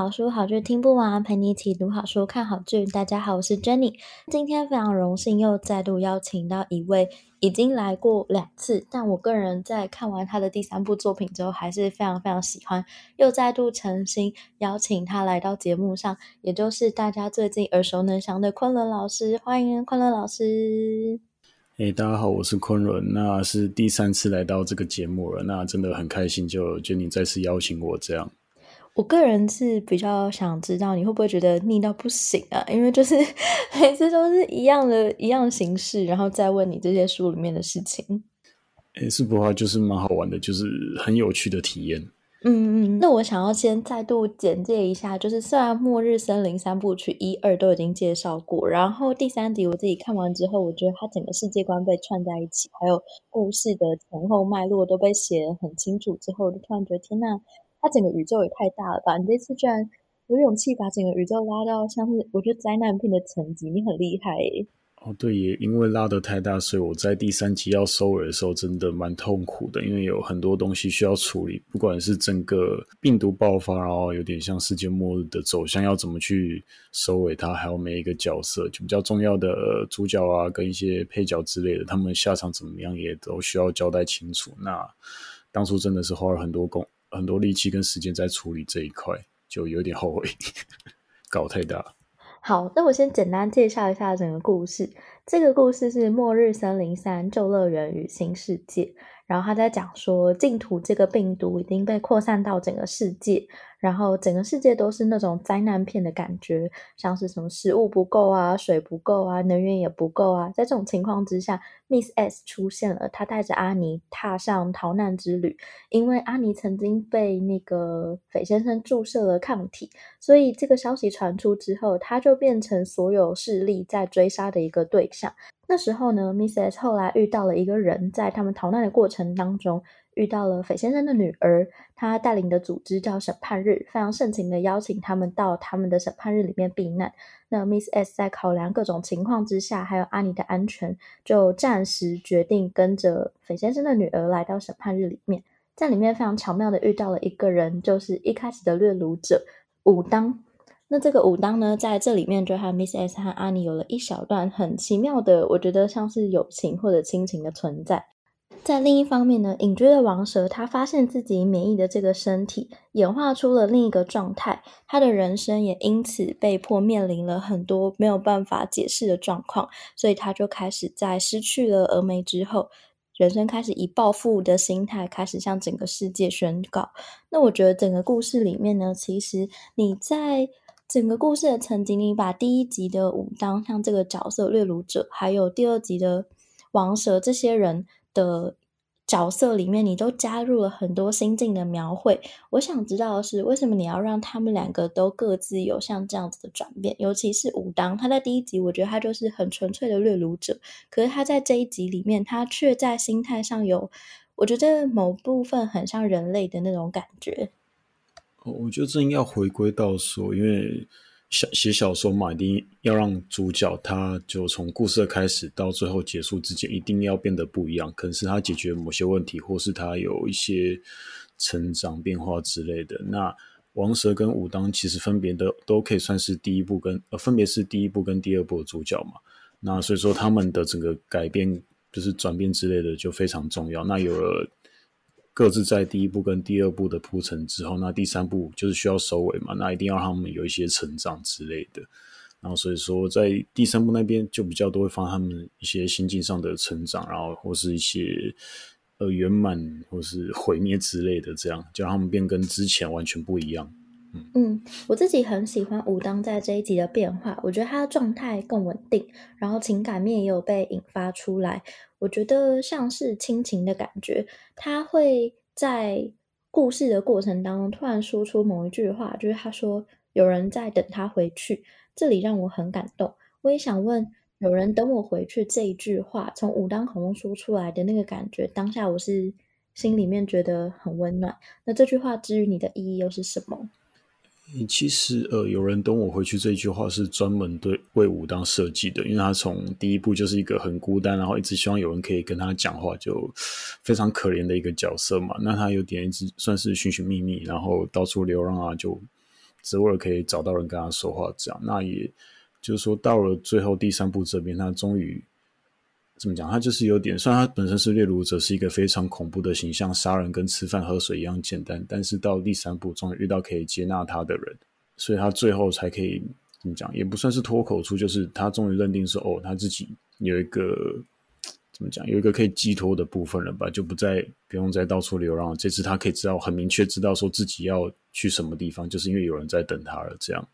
好书好剧听不完，陪你一起读好书、看好剧。大家好，我是 Jenny。今天非常荣幸又再度邀请到一位已经来过两次，但我个人在看完他的第三部作品之后，还是非常非常喜欢，又再度诚心邀请他来到节目上，也就是大家最近耳熟能详的昆仑老师。欢迎昆仑老师。哎，大家好，我是昆仑，那是第三次来到这个节目了，那真的很开心，就 Jenny 再次邀请我这样。我个人是比较想知道你会不会觉得腻到不行啊？因为就是 每次都是一样的一样的形式，然后再问你这些书里面的事情。诶，是不话就是蛮好玩的，就是很有趣的体验。嗯嗯，那我想要先再度简介一下，就是虽然《末日森林》三部曲一二都已经介绍过，然后第三集我自己看完之后，我觉得它整个世界观被串在一起，还有故事的前后脉络都被写得很清楚之后，我就突然觉得天呐！它整个宇宙也太大了吧！你这次居然有勇气把整个宇宙拉到像是我觉得灾难片的层级，你很厉害耶！哦，对，也因为拉得太大，所以我在第三集要收尾的时候真的蛮痛苦的，因为有很多东西需要处理，不管是整个病毒爆发，然后有点像世界末日的走向，要怎么去收尾它，还有每一个角色就比较重要的主角啊，跟一些配角之类的，他们下场怎么样，也都需要交代清楚。那当初真的是花了很多功。很多力气跟时间在处理这一块，就有点后悔，搞太大。好，那我先简单介绍一下整个故事。这个故事是《末日森林三：旧乐园与新世界》。然后他在讲说，净土这个病毒已经被扩散到整个世界，然后整个世界都是那种灾难片的感觉，像是什么食物不够啊、水不够啊、能源也不够啊。在这种情况之下，Miss S 出现了，她带着阿尼踏上逃难之旅。因为阿尼曾经被那个斐先生注射了抗体，所以这个消息传出之后，她就变成所有势力在追杀的一个对象。那时候呢，Miss S 后来遇到了一个人，在他们逃难的过程当中，遇到了斐先生的女儿，他带领的组织叫审判日，非常盛情的邀请他们到他们的审判日里面避难。那 Miss S 在考量各种情况之下，还有阿尼的安全，就暂时决定跟着斐先生的女儿来到审判日里面，在里面非常巧妙的遇到了一个人，就是一开始的掠颅者武当。那这个武当呢，在这里面就和 Miss S 和阿尼有了一小段很奇妙的，我觉得像是友情或者亲情的存在。在另一方面呢，隐居的王蛇他发现自己免疫的这个身体演化出了另一个状态，他的人生也因此被迫面临了很多没有办法解释的状况，所以他就开始在失去了峨眉之后，人生开始以报复的心态开始向整个世界宣告。那我觉得整个故事里面呢，其实你在整个故事的层级，你把第一集的武当像这个角色掠夺者，还有第二集的王蛇这些人的角色里面，你都加入了很多心境的描绘。我想知道的是，为什么你要让他们两个都各自有像这样子的转变？尤其是武当，他在第一集我觉得他就是很纯粹的掠颅者，可是他在这一集里面，他却在心态上有，我觉得某部分很像人类的那种感觉。我觉得这应该要回归到说，因为小写小说嘛，一定要让主角他就从故事的开始到最后结束之间，一定要变得不一样。可能是他解决某些问题，或是他有一些成长变化之类的。那王蛇跟武当其实分别都都可以算是第一部跟呃，分别是第一部跟第二部的主角嘛。那所以说他们的整个改变就是转变之类的就非常重要。那有了。各自在第一部跟第二部的铺陈之后，那第三部就是需要收尾嘛，那一定要让他们有一些成长之类的。然后所以说，在第三部那边就比较多会放他们一些心境上的成长，然后或是一些呃圆满或是毁灭之类的，这样就让他们变跟之前完全不一样。嗯，我自己很喜欢武当在这一集的变化，我觉得他的状态更稳定，然后情感面也有被引发出来。我觉得像是亲情的感觉，他会在故事的过程当中突然说出某一句话，就是他说：“有人在等他回去，这里让我很感动。我也想问，有人等我回去这一句话，从武当口中说出来的那个感觉，当下我是心里面觉得很温暖。那这句话之于你的意义又是什么？其实，呃，有人等我回去这句话是专门对为武当设计的，因为他从第一部就是一个很孤单，然后一直希望有人可以跟他讲话，就非常可怜的一个角色嘛。那他有点一直算是寻寻觅觅，然后到处流浪啊，就只为了可以找到人跟他说话这样。那也就是说，到了最后第三部这边，他终于。怎么讲？他就是有点，虽然他本身是掠夺者，是一个非常恐怖的形象，杀人跟吃饭喝水一样简单。但是到第三部，终于遇到可以接纳他的人，所以他最后才可以怎么讲？也不算是脱口出，就是他终于认定说，哦，他自己有一个怎么讲？有一个可以寄托的部分了吧？就不再不用再到处流浪。这次他可以知道，很明确知道说自己要去什么地方，就是因为有人在等他了。这样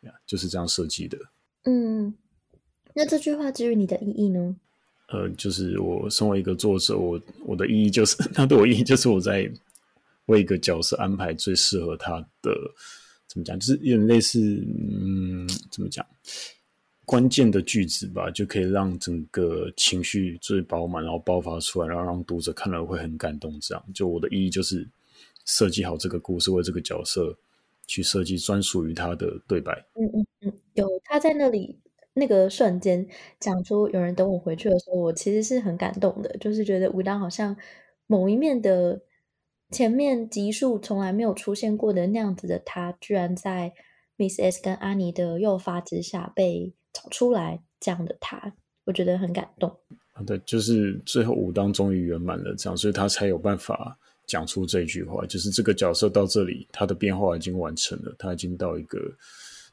呀，就是这样设计的。嗯，那这句话至于你的意义呢？呃，就是我身为一个作者，我我的意义就是，他对我意义就是我在为一个角色安排最适合他的，怎么讲，就是有点类似，嗯，怎么讲，关键的句子吧，就可以让整个情绪最饱满，然后爆发出来，然后让读者看了会很感动。这样，就我的意义就是设计好这个故事，为这个角色去设计专属于他的对白。嗯嗯嗯，有他在那里。那个瞬间讲出有人等我回去的时候，我其实是很感动的，就是觉得武当好像某一面的前面集数从来没有出现过的那样子的他，居然在 Miss S 跟阿尼的诱发之下被找出来，这样的他，我觉得很感动。对，就是最后武当终于圆满了，这样，所以他才有办法讲出这句话，就是这个角色到这里，他的变化已经完成了，他已经到一个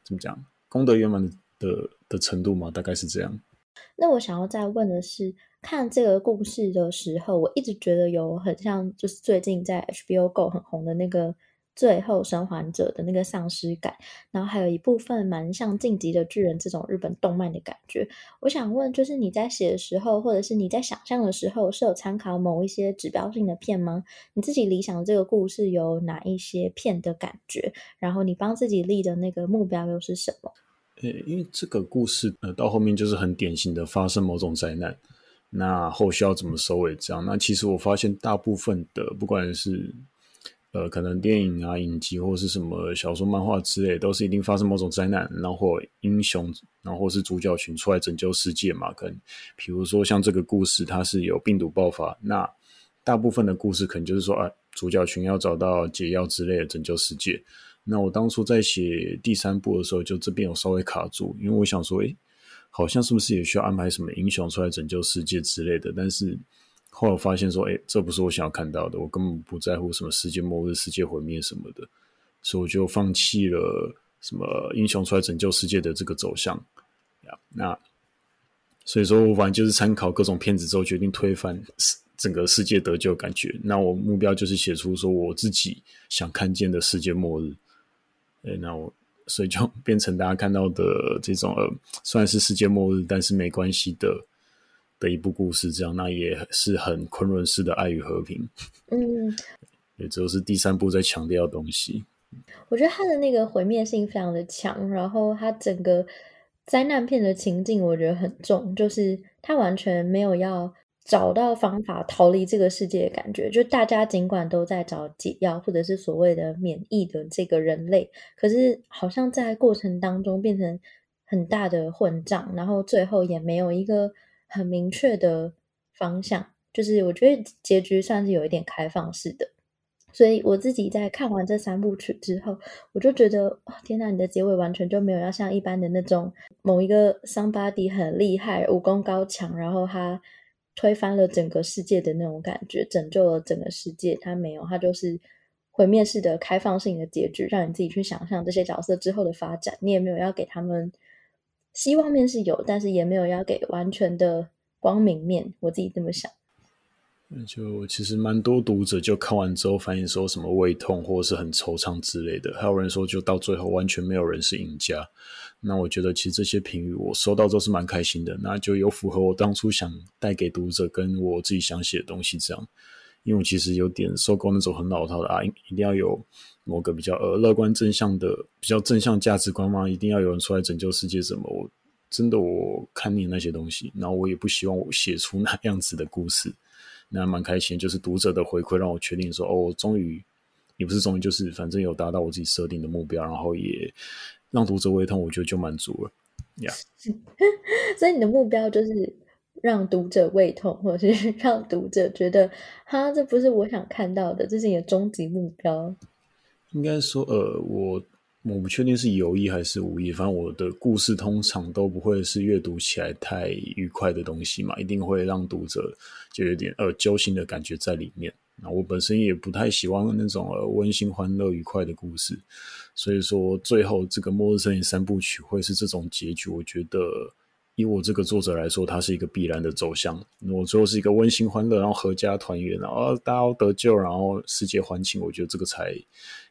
怎么讲，功德圆满的。的程度嘛，大概是这样。那我想要再问的是，看这个故事的时候，我一直觉得有很像，就是最近在 HBO Go 很红的那个。最后生还者的那个丧尸感，然后还有一部分蛮像进击的巨人这种日本动漫的感觉。我想问，就是你在写的时候，或者是你在想象的时候，是有参考某一些指标性的片吗？你自己理想的这个故事有哪一些片的感觉？然后你帮自己立的那个目标又是什么？呃，因为这个故事呃到后面就是很典型的发生某种灾难，那后续要怎么收尾？这样，那其实我发现大部分的不管是。呃，可能电影啊、影集或是什么小说、漫画之类，都是一定发生某种灾难，然后英雄，然后是主角群出来拯救世界嘛。可能比如说像这个故事，它是有病毒爆发，那大部分的故事可能就是说啊，主角群要找到解药之类的拯救世界。那我当初在写第三部的时候，就这边有稍微卡住，因为我想说，诶，好像是不是也需要安排什么英雄出来拯救世界之类的，但是。后来我发现说，哎，这不是我想要看到的。我根本不在乎什么世界末日、世界毁灭什么的，所以我就放弃了什么英雄出来拯救世界的这个走向。呀，那所以说我反正就是参考各种片子之后，决定推翻整个世界得救感觉。那我目标就是写出说我自己想看见的世界末日。哎，那我所以就 变成大家看到的这种呃，虽然是世界末日，但是没关系的。的一部故事，这样，那也是很昆仑式的爱与和平。嗯，也就是第三部在强调的东西。我觉得他的那个毁灭性非常的强，然后他整个灾难片的情境我觉得很重，就是他完全没有要找到方法逃离这个世界的感觉。就大家尽管都在找解药，或者是所谓的免疫的这个人类，可是好像在过程当中变成很大的混账，然后最后也没有一个。很明确的方向，就是我觉得结局算是有一点开放式的，所以我自己在看完这三部曲之后，我就觉得，天哪，你的结尾完全就没有要像一般的那种某一个 somebody 很厉害，武功高强，然后他推翻了整个世界的那种感觉，拯救了整个世界，他没有，他就是毁灭式的开放性的结局，让你自己去想象这些角色之后的发展，你也没有要给他们。希望面是有，但是也没有要给完全的光明面。我自己这么想。就其实蛮多读者就看完之后反映说什么胃痛或者是很惆怅之类的，还有人说就到最后完全没有人是赢家。那我觉得其实这些评语我收到都是蛮开心的，那就有符合我当初想带给读者跟我自己想写的东西这样。因为我其实有点受够那种很老套的啊，一定要有某个比较呃乐观正向的、比较正向价值观嘛，一定要有人出来拯救世界什么？我真的我看腻那些东西，然后我也不希望我写出那样子的故事。那蛮开心，就是读者的回馈让我确定说，哦，终于也不是终于，就是反正有达到我自己设定的目标，然后也让读者胃痛，我觉得就满足了。呀、yeah，所以你的目标就是。让读者胃痛，或者是让读者觉得，哈，这不是我想看到的，这是你的终极目标。应该说，呃，我我不确定是有意还是无意，反正我的故事通常都不会是阅读起来太愉快的东西嘛，一定会让读者就有点呃揪心的感觉在里面。那我本身也不太喜欢那种呃温馨、欢乐、愉快的故事，所以说最后这个《末日森林》三部曲会是这种结局，我觉得。以我这个作者来说，它是一个必然的走向。我最后是一个温馨欢乐，然后阖家团圆，然后大家得救，然后世界欢庆。我觉得这个才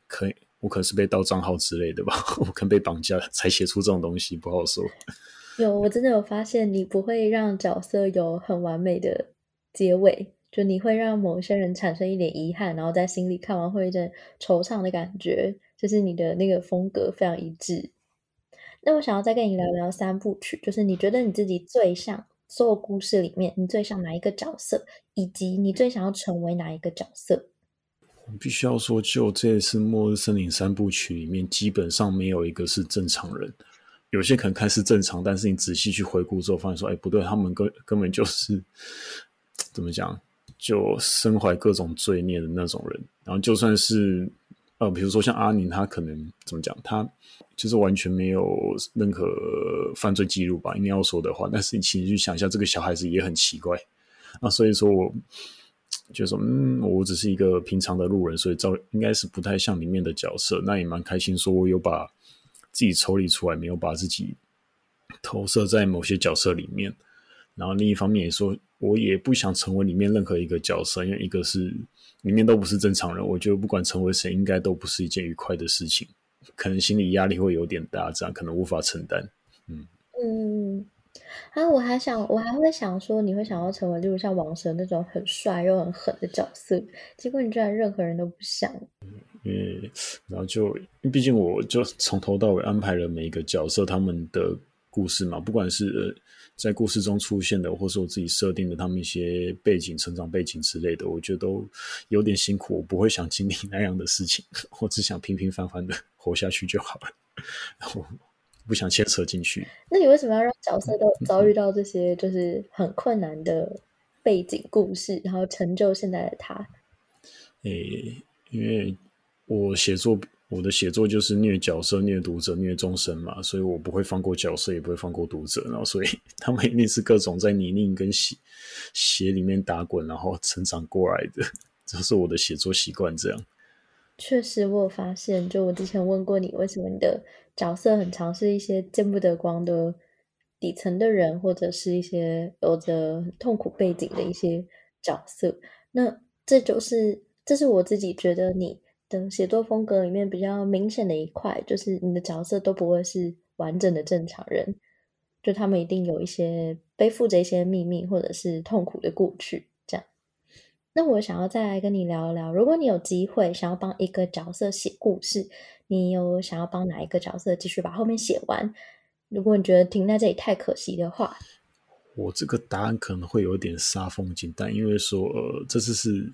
可以。我可能是被盗账号之类的吧，我可能被绑架才写出这种东西，不好说。有，我真的有发现，你不会让角色有很完美的结尾，就你会让某些人产生一点遗憾，然后在心里看完会有点惆怅的感觉，就是你的那个风格非常一致。那我想要再跟你聊聊三部曲，就是你觉得你自己最像所有故事里面，你最像哪一个角色，以及你最想要成为哪一个角色？我必须要说，就这次《末日森林》三部曲里面，基本上没有一个是正常人。有些可能看似正常，但是你仔细去回顾之后，发现说，哎，不对，他们根根本就是怎么讲，就身怀各种罪孽的那种人。然后就算是。呃，比如说像阿宁，他可能怎么讲？他就是完全没有任何犯罪记录吧，应该要说的话。但是你其实去想一下，这个小孩子也很奇怪。那所以说我就说，嗯，我只是一个平常的路人，所以照应该是不太像里面的角色。那也蛮开心，说我有把自己抽离出来，没有把自己投射在某些角色里面。然后另一方面也说，我也不想成为里面任何一个角色，因为一个是。里面都不是正常人，我觉得不管成为谁，应该都不是一件愉快的事情，可能心理压力会有点大，这样可能无法承担。嗯嗯，啊，我还想，我还会想说，你会想要成为，例如像王蛇那种很帅又很狠的角色，结果你居然任何人都不想。因为，然后就，毕竟我就从头到尾安排了每一个角色他们的故事嘛，不管是。在故事中出现的，或是我自己设定的他们一些背景、成长背景之类的，我觉得都有点辛苦。我不会想经历那样的事情，我只想平平凡凡的活下去就好了。我 不想牵扯进去。那你为什么要让角色都遭遇到这些就是很困难的背景故事，然后成就现在的他？诶、欸，因为我写作。我的写作就是虐角色、虐读者、虐众生嘛，所以我不会放过角色，也不会放过读者，然后所以 他们一定是各种在泥泞跟血血里面打滚，然后成长过来的，这是我的写作习惯。这样，确实我有发现，就我之前问过你，为什么你的角色很常是一些见不得光的底层的人，或者是一些有着痛苦背景的一些角色？那这就是，这是我自己觉得你。的写作风格里面比较明显的一块，就是你的角色都不会是完整的正常人，就他们一定有一些背负着一些秘密或者是痛苦的过去。这样，那我想要再来跟你聊一聊，如果你有机会想要帮一个角色写故事，你有想要帮哪一个角色继续把后面写完？如果你觉得停在这里太可惜的话。我这个答案可能会有点杀风景，但因为说呃，这次是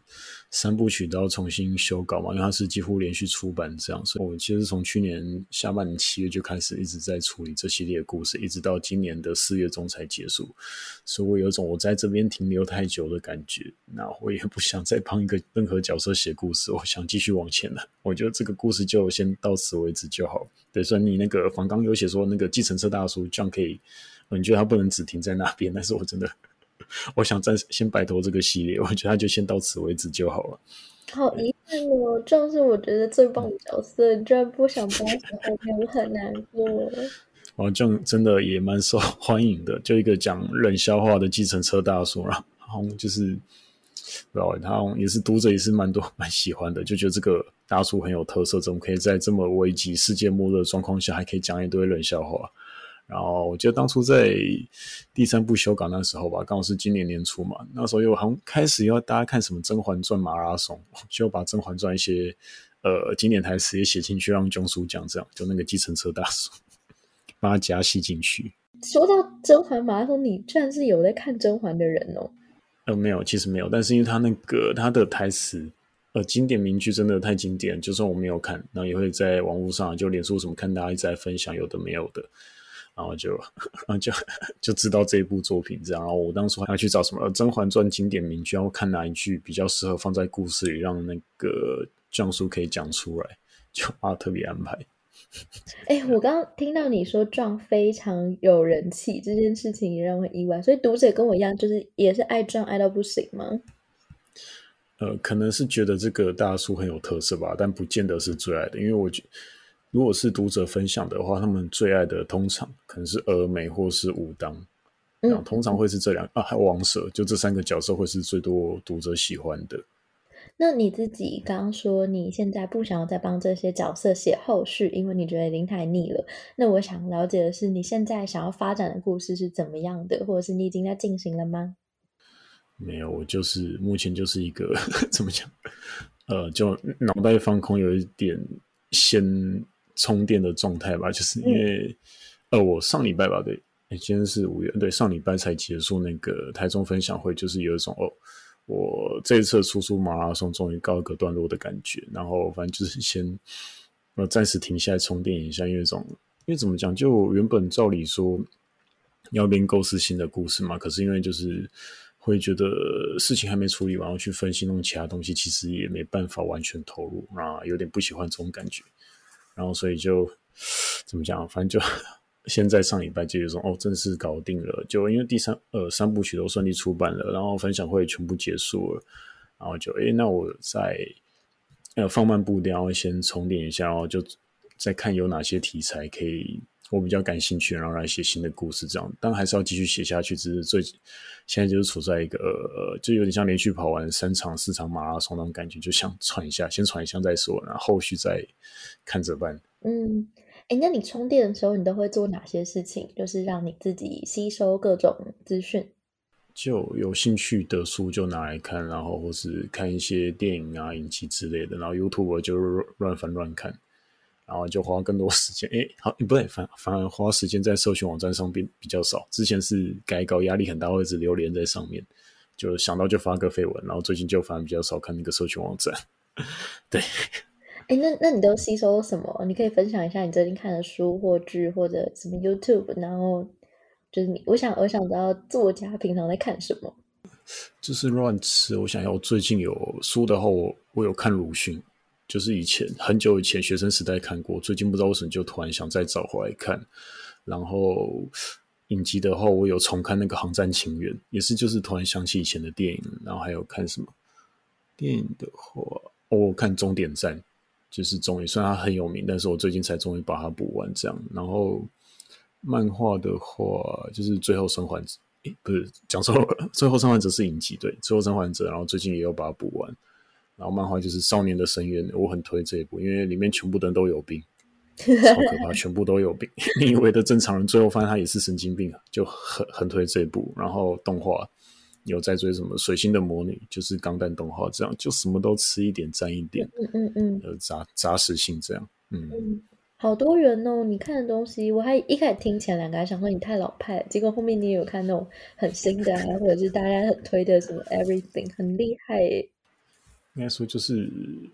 三部曲都要重新修稿嘛，因为它是几乎连续出版这样，所以我其实从去年下半年七月就开始一直在处理这系列故事，一直到今年的四月中才结束，所以我有一种我在这边停留太久的感觉。那我也不想再帮一个任何角色写故事，我想继续往前了。我觉得这个故事就先到此为止就好。对，虽然你那个访纲有写说那个计程车大叔这样可以。你觉得他不能只停在那边，但是我真的，我想暂时先摆脱这个系列，我觉得他就先到此为止就好了。好遗憾哦，这是我觉得最棒的角色，你居然不想帮他后面，我很难过。哦，这样真的也蛮受 欢迎的，就一个讲冷笑话的计程车大叔，然后就是，不知道他也是读者也是蛮多蛮喜欢的，就觉得这个大叔很有特色，怎么可以在这么危急、世界末日的状况下，还可以讲一堆冷笑话？然后我记得当初在第三部修稿那时候吧，刚好是今年年初嘛，那时候又好像开始要大家看什么《甄嬛传》马拉松，就把《甄嬛传》一些呃经典台词也写进去，让钟叔讲这样，就那个计程车大叔把他加戏进去。说到《甄嬛》马拉松，你居然是有在看《甄嬛》的人哦？呃，没有，其实没有，但是因为他那个他的台词。呃，经典名句真的太经典，就算我没有看，然后也会在网络上就脸书什么看大家一直在分享有的没有的，然后就然后就就知道这一部作品这样。然后我当时还要去找什么《甄嬛传》经典名句，然后看哪一句比较适合放在故事里，让那个将书可以讲出来，就啊特别安排。哎、欸，我刚刚听到你说壮非常有人气这件事情，也让我很意外。所以读者跟我一样，就是也是爱壮爱到不行吗？呃，可能是觉得这个大叔很有特色吧，但不见得是最爱的。因为我觉得，如果是读者分享的话，他们最爱的通常可能是峨眉或是武当，嗯，通常会是这两啊，还有王蛇，就这三个角色会是最多读者喜欢的。那你自己刚刚说你现在不想要再帮这些角色写后续，因为你觉得已经太腻了。那我想了解的是，你现在想要发展的故事是怎么样的，或者是你已经在进行了吗？没有，我就是目前就是一个 怎么讲，呃，就脑袋放空，有一点先充电的状态吧。就是因为，嗯、呃，我上礼拜吧，对，今天是五月，对，上礼拜才结束那个台中分享会，就是有一种哦，我这一次出书马拉松终于告一个段落的感觉。然后反正就是先呃暂时停下来充电一下，因为这种，因为怎么讲，就原本照理说要边构思新的故事嘛，可是因为就是。会觉得事情还没处理完，要去分析弄其他东西，其实也没办法完全投入啊，有点不喜欢这种感觉。然后所以就怎么讲，反正就 现在上礼拜就有种哦，正式搞定了。就因为第三呃三部曲都顺利出版了，然后分享会全部结束了，然后就诶，那我再呃放慢步调，先充电一下，然后就再看有哪些题材可以。我比较感兴趣，然后来写新的故事，这样当然还是要继续写下去。只是最现在就是处在一个呃，就有点像连续跑完三场、四场马拉松那种感觉，就想喘一下，先喘一下再说，然后后续再看着办。嗯，哎，那你充电的时候，你都会做哪些事情？就是让你自己吸收各种资讯。就有兴趣的书就拿来看，然后或是看一些电影啊、影集之类的，然后 YouTube 就乱翻乱看。然后就花更多时间，诶，好，不对，反反而花时间在社群网站上边比较少。之前是改稿压力很大，会一直留连在上面，就想到就发个废文。然后最近就反而比较少看那个社群网站。对，诶，那那你都吸收什么？你可以分享一下你最近看的书或剧或者什么 YouTube。然后就是你，我想我想知道作家平常在看什么。就是乱吃。我想要我最近有书的话，我我有看鲁迅。就是以前很久以前学生时代看过，最近不知道为什么就突然想再找回来看。然后影集的话，我有重看那个《航站情缘》，也是就是突然想起以前的电影。然后还有看什么电影的话，我看《终点站》，就是终于虽然它很有名，但是我最近才终于把它补完这样。然后漫画的话，就是《最后生还者》，不是讲错了，《最后生还者》是影集，对，《最后生还者》，然后最近也有把它补完。然后漫画就是《少年的深渊》，我很推这一部，因为里面全部的人都有病，超可怕，全部都有病。你以为的正常人，最后发现他也是神经病啊，就很很推这一部。然后动画有在追什么《水星的魔女》，就是钢弹动画，这样就什么都吃一点沾一点，嗯嗯嗯，有杂杂食性这样，嗯，嗯，好多人哦。你看的东西，我还一开始听前两个还想说你太老派，结果后面你也有看那种很新的啊，或者是大家很推的什么 Everything，很厉害耶。应该说就是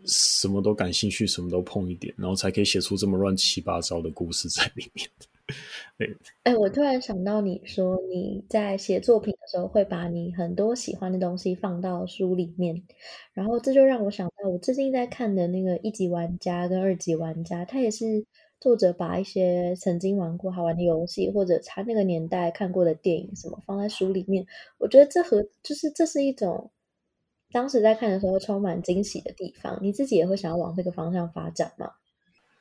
什么都感兴趣，什么都碰一点，然后才可以写出这么乱七八糟的故事在里面。对，哎，我突然想到，你说你在写作品的时候会把你很多喜欢的东西放到书里面，然后这就让我想到我最近在看的那个一级玩家跟二级玩家，他也是作者把一些曾经玩过好玩的游戏或者他那个年代看过的电影什么放在书里面，我觉得这和就是这是一种。当时在看的时候，充满惊喜的地方，你自己也会想要往这个方向发展吗？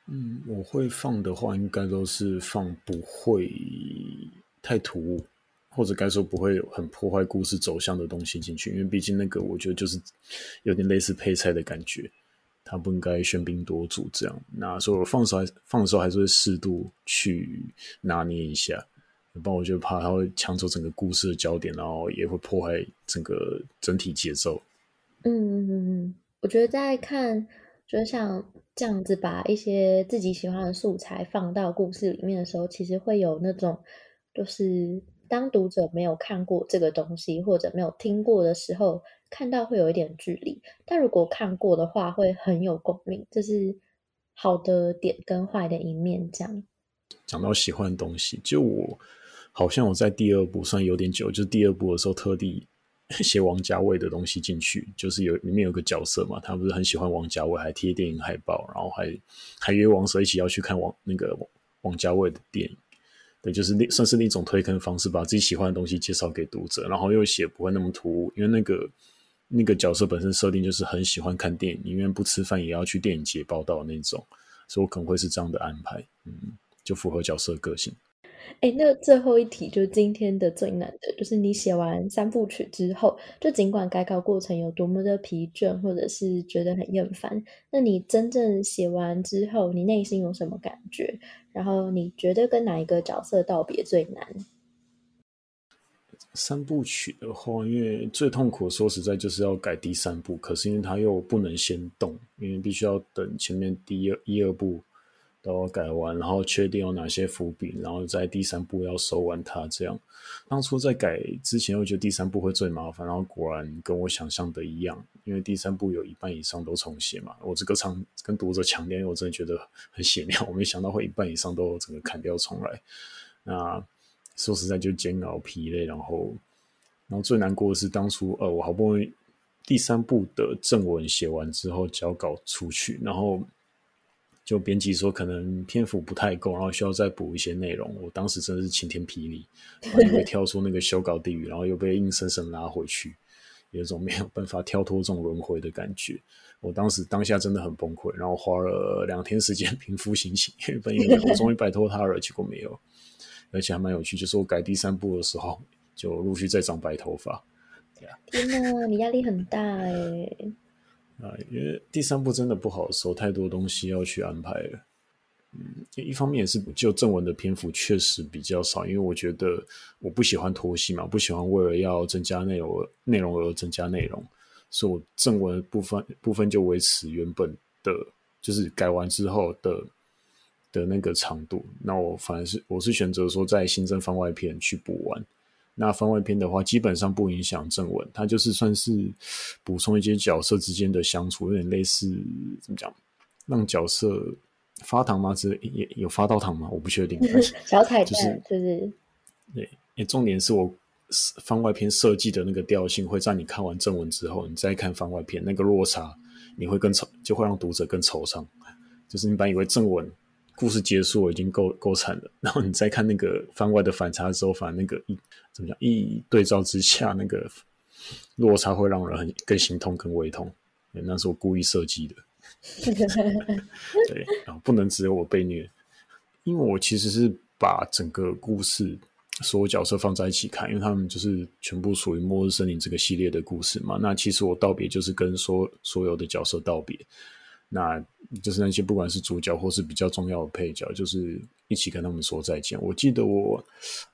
嗯，我会放的话，应该都是放不会太突兀，或者该说不会很破坏故事走向的东西进去，因为毕竟那个我觉得就是有点类似配菜的感觉。他不应该喧宾夺主这样。那所以我放手还放的时候还是会适度去拿捏一下，不然我就怕他会抢走整个故事的焦点，然后也会破坏整个整体节奏。嗯嗯嗯，我觉得在看，就像这样子把一些自己喜欢的素材放到故事里面的时候，其实会有那种，就是当读者没有看过这个东西或者没有听过的时候，看到会有一点距离。但如果看过的话，会很有共鸣。这是好的点跟坏的一面。这样讲到喜欢的东西，就我好像我在第二部算有点久，就是第二部的时候特地。写王家卫的东西进去，就是有里面有个角色嘛，他不是很喜欢王家卫，还贴电影海报，然后还还约王蛇一起要去看王那个王家卫的电影，对，就是那算是那种推坑方式，把自己喜欢的东西介绍给读者，然后又写不会那么突兀，因为那个那个角色本身设定就是很喜欢看电影，宁愿不吃饭也要去电影节报到那种，所以我可能会是这样的安排，嗯，就符合角色个性。哎，那最后一题就是今天的最难的，就是你写完三部曲之后，就尽管改稿过程有多么的疲倦，或者是觉得很厌烦，那你真正写完之后，你内心有什么感觉？然后你觉得跟哪一个角色道别最难？三部曲的话，因为最痛苦，说实在就是要改第三部，可是因为它又不能先动，因为必须要等前面第一一二部。都改完，然后确定有哪些伏笔，然后在第三部要收完它。这样，当初在改之前，我觉得第三部会最麻烦，然后果然跟我想象的一样，因为第三部有一半以上都重写嘛。我这个常跟读者强调，我真的觉得很血尿，我没想到会一半以上都整个砍掉重来。那说实在就煎熬疲累，然后，然后最难过的是当初呃，我好不容易第三部的正文写完之后交稿出去，然后。就编辑说可能篇幅不太够，然后需要再补一些内容。我当时真的是晴天霹雳，因为跳出那个修稿地狱，然后又被硬生生拉回去，有一种没有办法跳脱这种轮回的感觉。我当时当下真的很崩溃，然后花了两天时间 平复心情，因为本以为我终于摆脱他了，结果没有，而且还蛮有趣，就是我改第三部的时候，就陆续在长白头发。天哪，你压力很大哎。啊，因为第三部真的不好收，太多东西要去安排了。嗯，一方面也是就正文的篇幅确实比较少，因为我觉得我不喜欢拖戏嘛，不喜欢为了要增加内容内容而增加内容，所以我正文部分部分就维持原本的，就是改完之后的的那个长度。那我反而是我是选择说在新增番外篇去补完。那番外篇的话，基本上不影响正文，它就是算是补充一些角色之间的相处，有点类似怎么讲，让角色发糖吗？是也有发到糖吗？我不确定。小彩蛋就是就是对，因为重点是我番外篇设计的那个调性，会在你看完正文之后，你再看番外篇，那个落差你会更惆，就会让读者更惆怅。就是你本来以为正文。故事结束了，已经够够惨了。然后你再看那个番外的反差的时候，反而那个一怎么讲一对照之下，那个落差会让人很更心痛、更胃痛。那是我故意设计的。对，然后不能只有我被虐，因为我其实是把整个故事所有角色放在一起看，因为他们就是全部属于《末日森林》这个系列的故事嘛。那其实我道别就是跟所所有的角色道别。那就是那些不管是主角或是比较重要的配角，就是一起跟他们说再见。我记得我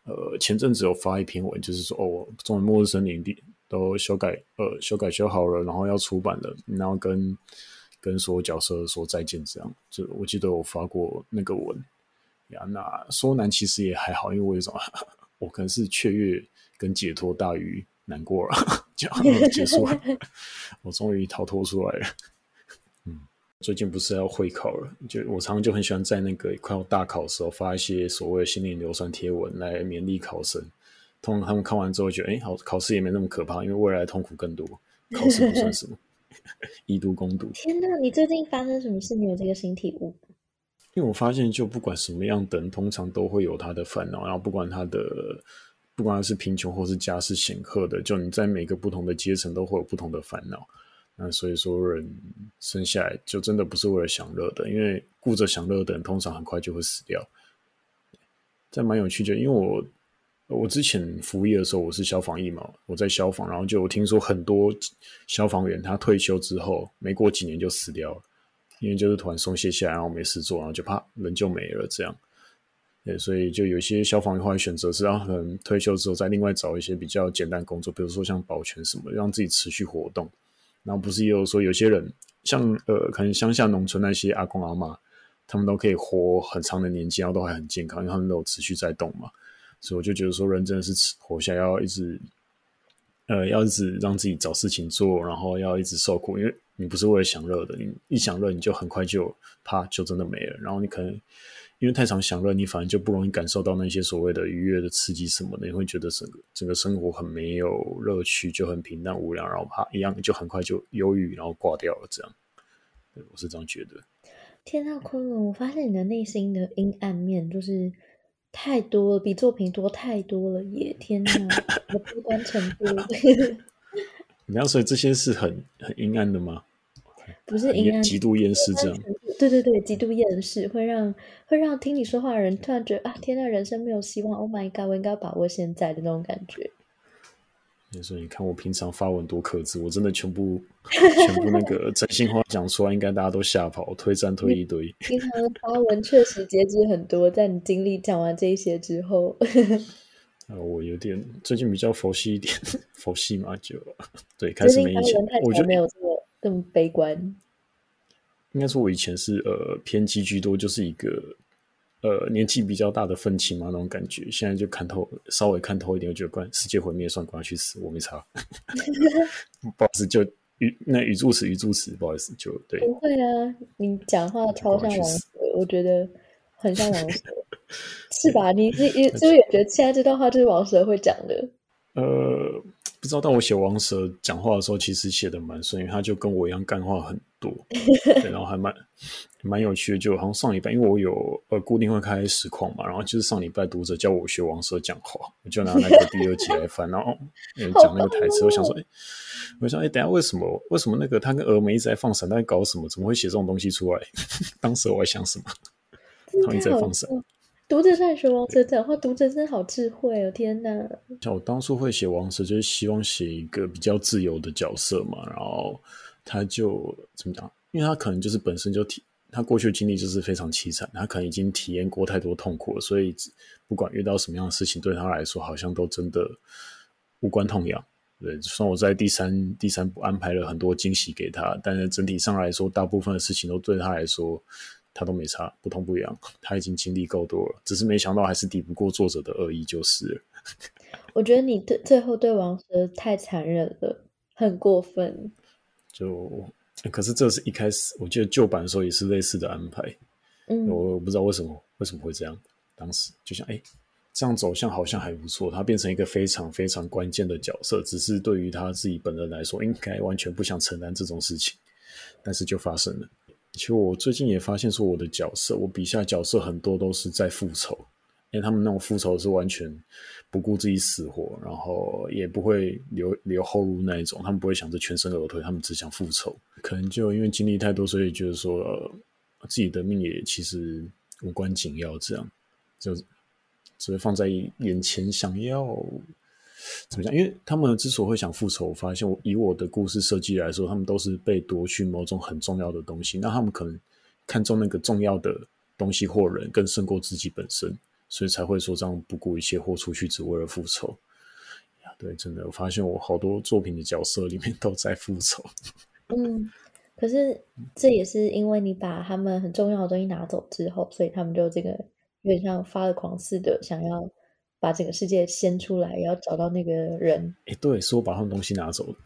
呃前阵子有发一篇文，就是说哦，终于末日森林都修改呃修改修好了，然后要出版了，然后跟跟所有角色说再见，这样就我记得我发过那个文呀。那说难其实也还好，因为我有种 我可能是雀跃跟解脱大于难过了，就结束了，我终于逃脱出来了。最近不是要会考了，就我常常就很喜欢在那个快要大考的时候发一些所谓的心灵硫酸贴文来勉励考生。通常他们看完之后觉得，哎，好，考试也没那么可怕，因为未来痛苦更多，考试不算什么，以毒攻毒。天哪，你最近发生什么事？你有这个新体悟？因为我发现，就不管什么样的人，通常都会有他的烦恼，然后不管他的，不管他是贫穷或是家世显赫的，就你在每个不同的阶层都会有不同的烦恼。那所以说，人生下来就真的不是为了享乐的，因为顾着享乐的人，通常很快就会死掉。这蛮有趣的，因为我我之前服役的时候，我是消防役嘛，我在消防，然后就我听说很多消防员他退休之后，没过几年就死掉了。因为就是突然松懈下来，然后没事做，然后就怕人就没了这样。对，所以就有些消防员会选择是让可能退休之后再另外找一些比较简单工作，比如说像保全什么，让自己持续活动。然后不是也有说有些人像呃，可能乡下农村那些阿公阿嬷，他们都可以活很长的年纪，然后都还很健康，因为他们都有持续在动嘛。所以我就觉得说，人真的是活下来要一直，呃，要一直让自己找事情做，然后要一直受苦，因为你不是为了享乐的，你一享乐你就很快就啪就真的没了，然后你可能。因为太常享乐，你反而就不容易感受到那些所谓的愉悦的刺激什么的，你会觉得整个整个生活很没有乐趣，就很平淡无聊，然后怕一样就很快就忧郁，然后挂掉了。这样，对，我是这样觉得。天呐，昆仑，我发现你的内心的阴暗面就是太多了，比作品多太多了耶！天呐，我悲观程度。你要说这些是很很阴暗的吗？不是阴暗，极度厌世这样。对对对，极度厌世会让会让听你说话的人突然觉得啊，天呐，人生没有希望。Oh my god，我应该把握现在的那种感觉。你说，你看我平常发文多克制，我真的全部 全部那个真心话讲出来，应该大家都吓跑，推赞推一堆。平常发文确实节制很多，在你经历讲完这一些之后，呃，我有点最近比较佛系一点，佛系嘛就对，开始没以前，我觉得没有这么这么悲观。应该说，我以前是呃偏激居多，就是一个呃年纪比较大的愤青嘛，那种感觉。现在就看透，稍微看透一点，我觉得关世界毁灭，算管他去死，我没差。不好意思，就语那语助词语助词，不好意思，就对。不会啊，你讲话超像王蛇，我觉得很像王蛇，是吧？你你你是不是也觉得现在这段话就是王蛇会讲的？呃。不知道，但我写王蛇讲话的时候，其实写的蛮顺，因为他就跟我一样干话很多，对，然后还蛮蛮有趣的。就好像上礼拜，因为我有呃固定会开实况嘛，然后就是上礼拜读者叫我学王蛇讲话，我就拿那个第二集来翻，然后 讲那个台词，我想说，哎，我想，哎，等下为什么为什么那个他跟峨眉一直在放闪，他在搞什么？怎么会写这种东西出来？当时我在想什么？他们一直在放闪。读者在学王蛇讲话，读者真的好智慧哦！天哪，像我当初会写王蛇，就是希望写一个比较自由的角色嘛。然后他就怎么讲？因为他可能就是本身就体，他过去的经历就是非常凄惨，他可能已经体验过太多痛苦了，所以不管遇到什么样的事情，对他来说好像都真的无关痛痒。对，虽然我在第三第三部安排了很多惊喜给他，但是整体上来说，大部分的事情都对他来说。他都没差，不痛不痒，他已经经历够多了，只是没想到还是抵不过作者的恶意，就是。我觉得你对最后对王蛇太残忍了，很过分。就可是这是一开始，我记得旧版的时候也是类似的安排。嗯，我不知道为什么为什么会这样。当时就想，哎，这样走向好像还不错，他变成一个非常非常关键的角色，只是对于他自己本人来说，应该完全不想承担这种事情，但是就发生了。其实我最近也发现，说我的角色，我笔下角色很多都是在复仇，因为他们那种复仇是完全不顾自己死活，然后也不会留留后路那一种，他们不会想着全身而退，他们只想复仇。可能就因为经历太多，所以觉得说，自己的命也其实无关紧要，这样就只会放在眼前，想要。怎么讲？因为他们之所以会想复仇，我发现我以我的故事设计来说，他们都是被夺去某种很重要的东西。那他们可能看中那个重要的东西或人，更胜过自己本身，所以才会说这样不顾一切豁出去，只为了复仇。呀，对，真的，我发现我好多作品的角色里面都在复仇。嗯，可是这也是因为你把他们很重要的东西拿走之后，所以他们就这个有点像发了狂似的想要。把整个世界掀出来，也要找到那个人。哎，对，是我把他们东西拿走了。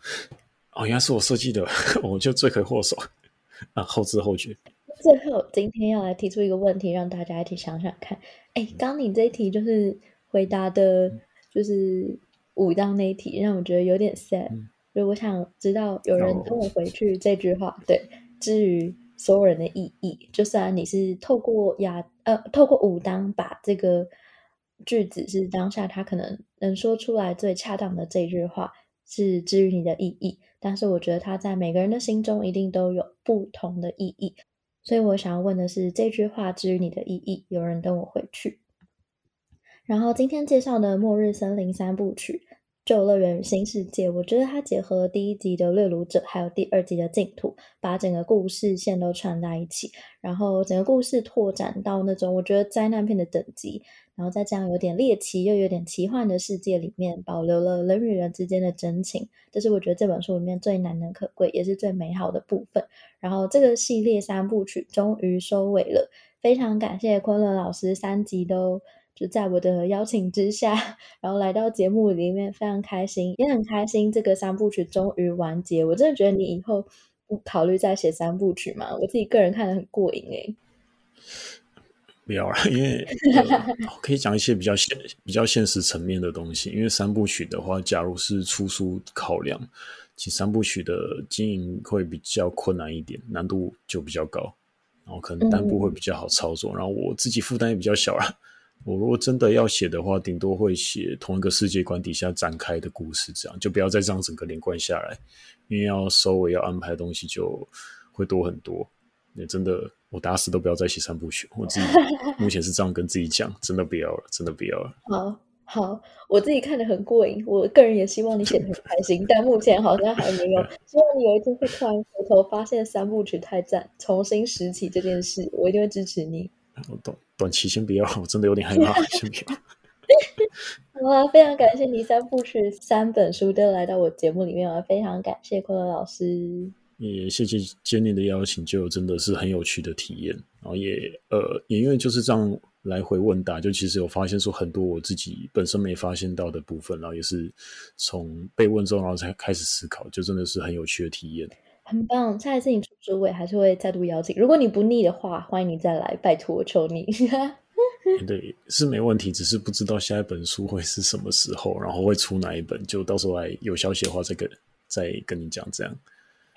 哦，原来是我设计的，我就罪魁祸首 啊！后知后觉。最后，今天要来提出一个问题，让大家一起想想看。哎，刚你这一题就是回答的，就是武当那一题，让我觉得有点 sad。所以我想知道，有人跟我回去这句话，哦、对，至于所有人的意义，就算你是透过亚呃，透过武当把这个。句子是当下他可能能说出来最恰当的这句话，是至于你的意义。但是我觉得他在每个人的心中一定都有不同的意义。所以我想要问的是，这句话之于你的意义，有人等我回去。然后今天介绍的《末日森林三部曲》，旧乐园新世界，我觉得它结合了第一集的掠夺者，还有第二集的净土，把整个故事线都串在一起，然后整个故事拓展到那种我觉得灾难片的等级，然后在这样有点猎奇又有点奇幻的世界里面，保留了人与人之间的真情，这是我觉得这本书里面最难能可贵，也是最美好的部分。然后这个系列三部曲终于收尾了，非常感谢昆仑老师三集都。就在我的邀请之下，然后来到节目里面，非常开心，也很开心。这个三部曲终于完结，我真的觉得你以后不考虑再写三部曲吗？我自己个人看得很过瘾诶。不要了，因为、呃、可以讲一些比较现、比较现实层面的东西。因为三部曲的话，假如是出书考量，其实三部曲的经营会比较困难一点，难度就比较高，然后可能单部会比较好操作，嗯、然后我自己负担也比较小了。我如果真的要写的话，顶多会写同一个世界观底下展开的故事，这样就不要再这样整个连贯下来，因为要收尾要安排的东西就会多很多。也真的，我打死都不要再写三部曲。我自己 目前是这样跟自己讲，真的不要了，真的不要了。好，好，我自己看得很过瘾，我个人也希望你写得很开心，但目前好像还没有。希望你有一天会突然回头发现三部曲太赞，重新拾起这件事，我一定会支持你。我短。短期先不要，我真的有点害怕。先不要。好啊，非常感谢你三部曲三本书都来到我节目里面啊，非常感谢昆仑老师。也谢谢 Jenny 的邀请，就真的是很有趣的体验。然后也呃，也因为就是这样来回问答，就其实有发现说很多我自己本身没发现到的部分，然后也是从被问之后，然后才开始思考，就真的是很有趣的体验。很棒，下一次你出书，我还是会再度邀请。如果你不腻的话，欢迎你再来，拜托我求你。对，是没问题，只是不知道下一本书会是什么时候，然后会出哪一本，就到时候来有消息的话再跟再跟你讲。这样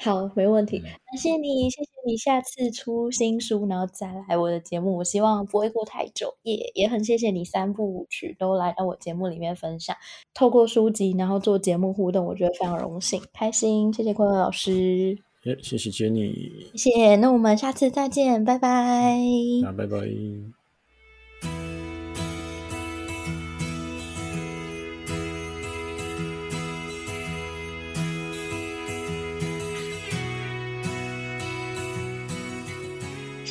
好，没问题。感谢你，谢谢你，下次出新书，然后再来我的节目，我希望不会过太久。也也很谢谢你三部曲都来到我节目里面分享，透过书籍然后做节目互动，我觉得非常荣幸，开心。谢谢坤坤老师。谢谢 Jenny，谢谢，那我们下次再见，拜拜。那拜拜。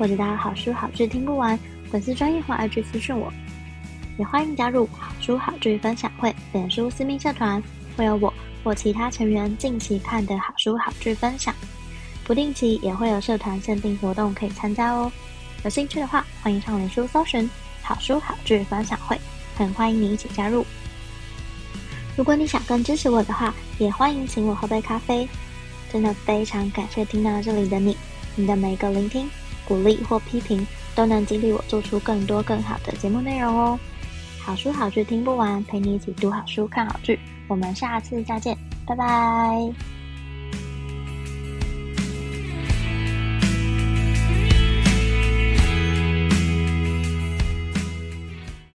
或者大家好书好剧听不完粉丝专业或 IG 私讯我，也欢迎加入好书好剧分享会脸书私密社团，会有我或其他成员近期看的好书好剧分享。不定期也会有社团限定活动可以参加哦，有兴趣的话，欢迎上脸书搜寻“好书好剧分享会”，很欢迎你一起加入。如果你想更支持我的话，也欢迎请我喝杯咖啡。真的非常感谢听到这里的你，你的每一个聆听、鼓励或批评，都能激励我做出更多更好的节目内容哦。好书好剧听不完，陪你一起读好书、看好剧。我们下次再见，拜拜。